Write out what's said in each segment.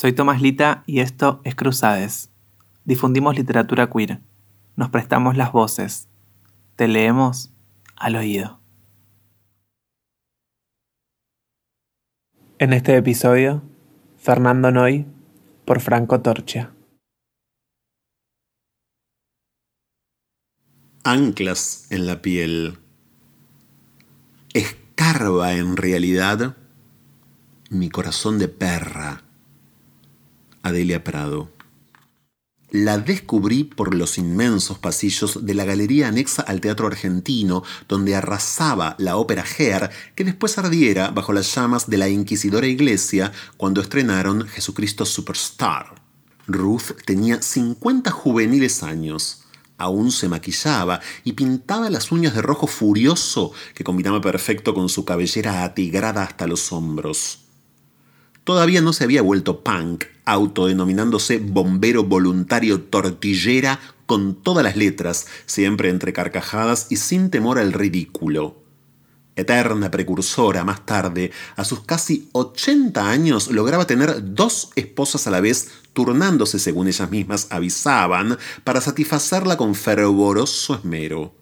Soy Tomás Lita y esto es Cruzades. Difundimos literatura queer. Nos prestamos las voces. Te leemos al oído. En este episodio, Fernando Noy por Franco Torcia. Anclas en la piel. Escarba en realidad mi corazón de perra Adelia Prado. La descubrí por los inmensos pasillos de la galería anexa al Teatro Argentino, donde arrasaba la ópera Her, que después ardiera bajo las llamas de la inquisidora iglesia cuando estrenaron Jesucristo Superstar. Ruth tenía 50 juveniles años. Aún se maquillaba y pintaba las uñas de rojo furioso que combinaba perfecto con su cabellera atigrada hasta los hombros. Todavía no se había vuelto punk, autodenominándose bombero voluntario tortillera con todas las letras, siempre entre carcajadas y sin temor al ridículo. Eterna precursora, más tarde, a sus casi 80 años, lograba tener dos esposas a la vez, turnándose según ellas mismas avisaban, para satisfacerla con fervoroso esmero.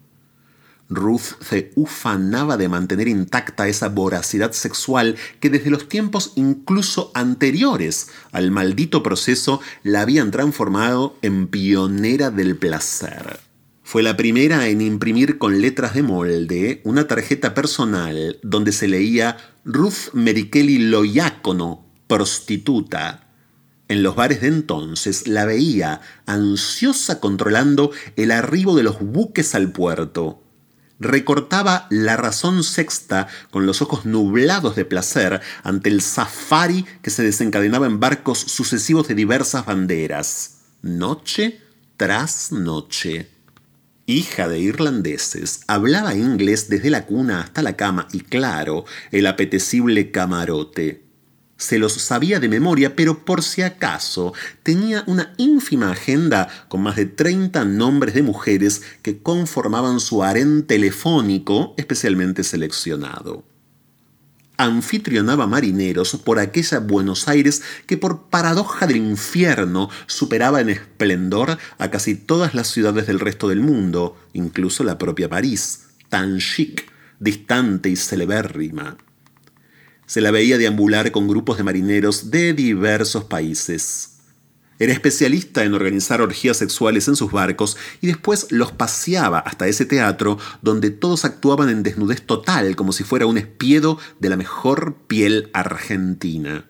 Ruth se ufanaba de mantener intacta esa voracidad sexual que desde los tiempos incluso anteriores al maldito proceso la habían transformado en pionera del placer. Fue la primera en imprimir con letras de molde una tarjeta personal donde se leía Ruth Merikeli Loyácono, prostituta. En los bares de entonces la veía ansiosa controlando el arribo de los buques al puerto recortaba la razón sexta con los ojos nublados de placer ante el safari que se desencadenaba en barcos sucesivos de diversas banderas, noche tras noche. Hija de irlandeses, hablaba inglés desde la cuna hasta la cama y claro, el apetecible camarote se los sabía de memoria, pero por si acaso tenía una ínfima agenda con más de 30 nombres de mujeres que conformaban su harén telefónico especialmente seleccionado. Anfitrionaba marineros por aquella Buenos Aires que por paradoja del infierno superaba en esplendor a casi todas las ciudades del resto del mundo, incluso la propia París, tan chic, distante y celebérrima se la veía deambular con grupos de marineros de diversos países. Era especialista en organizar orgías sexuales en sus barcos y después los paseaba hasta ese teatro donde todos actuaban en desnudez total como si fuera un espiedo de la mejor piel argentina.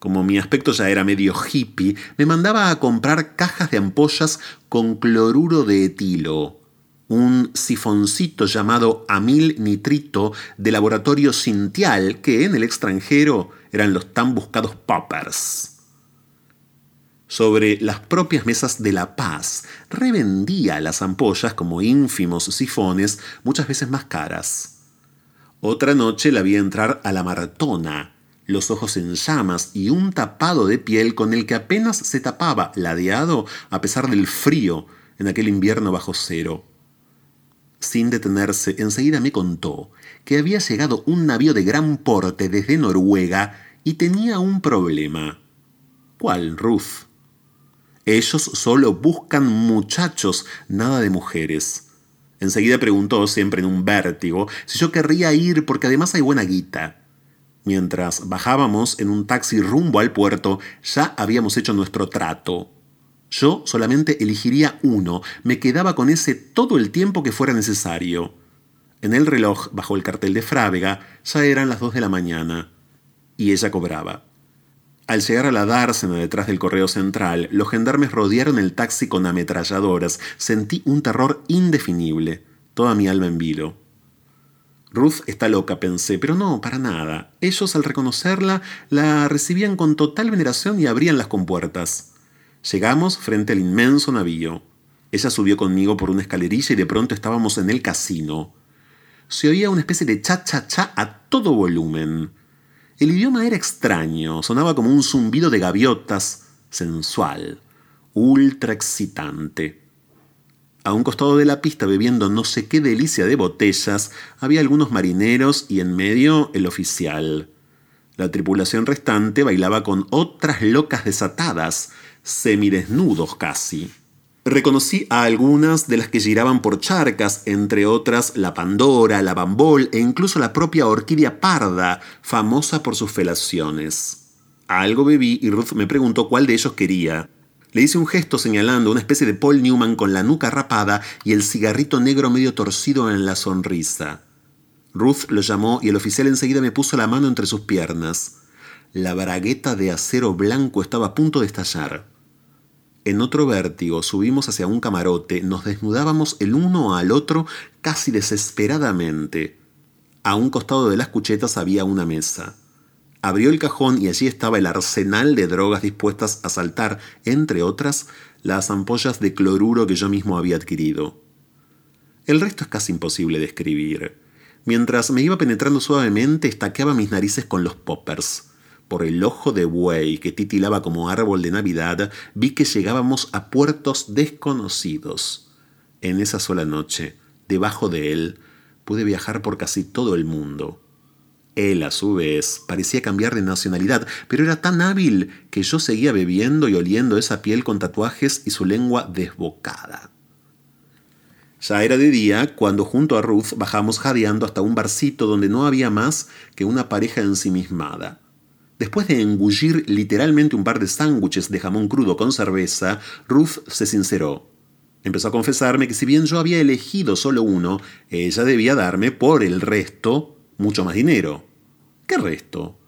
Como mi aspecto ya era medio hippie, me mandaba a comprar cajas de ampollas con cloruro de etilo, un sifoncito llamado amil nitrito de laboratorio Cintial, que en el extranjero eran los tan buscados poppers. Sobre las propias mesas de La Paz, revendía las ampollas como ínfimos sifones, muchas veces más caras. Otra noche la vi entrar a la maratona, los ojos en llamas y un tapado de piel con el que apenas se tapaba, ladeado a pesar del frío en aquel invierno bajo cero. Sin detenerse, enseguida me contó que había llegado un navío de gran porte desde Noruega y tenía un problema. ¿Cuál, Ruth? Ellos solo buscan muchachos, nada de mujeres. Enseguida preguntó, siempre en un vértigo, si yo querría ir porque además hay buena guita. Mientras bajábamos en un taxi rumbo al puerto, ya habíamos hecho nuestro trato. Yo solamente elegiría uno, me quedaba con ese todo el tiempo que fuera necesario. En el reloj, bajo el cartel de Frávega, ya eran las dos de la mañana. Y ella cobraba. Al llegar a la dársena detrás del correo central, los gendarmes rodearon el taxi con ametralladoras. Sentí un terror indefinible, toda mi alma en vilo. Ruth está loca, pensé, pero no, para nada. Ellos, al reconocerla, la recibían con total veneración y abrían las compuertas. Llegamos frente al inmenso navío. Ella subió conmigo por una escalerilla y de pronto estábamos en el casino. Se oía una especie de cha-cha-cha a todo volumen. El idioma era extraño, sonaba como un zumbido de gaviotas, sensual, ultra excitante. A un costado de la pista, bebiendo no sé qué delicia de botellas, había algunos marineros y en medio el oficial. La tripulación restante bailaba con otras locas desatadas, semidesnudos casi. Reconocí a algunas de las que giraban por charcas, entre otras la Pandora, la Bambol e incluso la propia orquídea parda, famosa por sus felaciones. Algo bebí y Ruth me preguntó cuál de ellos quería. Le hice un gesto señalando una especie de Paul Newman con la nuca rapada y el cigarrito negro medio torcido en la sonrisa. Ruth lo llamó y el oficial enseguida me puso la mano entre sus piernas. La bragueta de acero blanco estaba a punto de estallar. En otro vértigo subimos hacia un camarote, nos desnudábamos el uno al otro casi desesperadamente. A un costado de las cuchetas había una mesa. Abrió el cajón y allí estaba el arsenal de drogas dispuestas a saltar, entre otras, las ampollas de cloruro que yo mismo había adquirido. El resto es casi imposible de escribir. Mientras me iba penetrando suavemente, estaqueaba mis narices con los poppers. Por el ojo de buey que titilaba como árbol de Navidad, vi que llegábamos a puertos desconocidos. En esa sola noche, debajo de él, pude viajar por casi todo el mundo. Él, a su vez, parecía cambiar de nacionalidad, pero era tan hábil que yo seguía bebiendo y oliendo esa piel con tatuajes y su lengua desbocada. Ya era de día cuando junto a Ruth bajamos jadeando hasta un barcito donde no había más que una pareja ensimismada. Después de engullir literalmente un par de sándwiches de jamón crudo con cerveza, Ruth se sinceró. Empezó a confesarme que si bien yo había elegido solo uno, ella debía darme por el resto mucho más dinero. ¿Qué resto?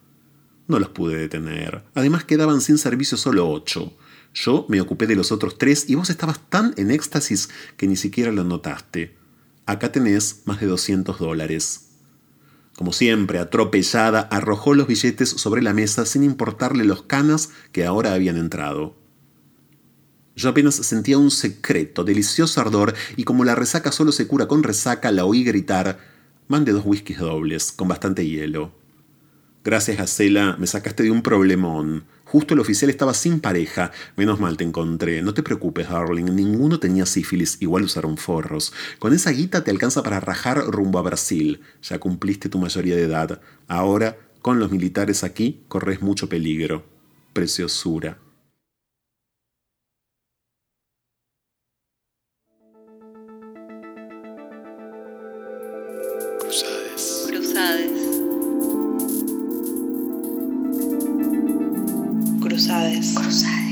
No los pude detener. Además quedaban sin servicio solo ocho. Yo me ocupé de los otros tres y vos estabas tan en éxtasis que ni siquiera lo notaste. Acá tenés más de 200 dólares. Como siempre, atropellada, arrojó los billetes sobre la mesa sin importarle los canas que ahora habían entrado. Yo apenas sentía un secreto, delicioso ardor, y como la resaca solo se cura con resaca, la oí gritar Mande dos whiskies dobles, con bastante hielo. Gracias, Gacela, me sacaste de un problemón. Justo el oficial estaba sin pareja. Menos mal te encontré. No te preocupes, darling. Ninguno tenía sífilis. Igual usaron forros. Con esa guita te alcanza para rajar rumbo a Brasil. Ya cumpliste tu mayoría de edad. Ahora, con los militares aquí, corres mucho peligro. Preciosura. Cruzades. Cruzades. Cruzadas.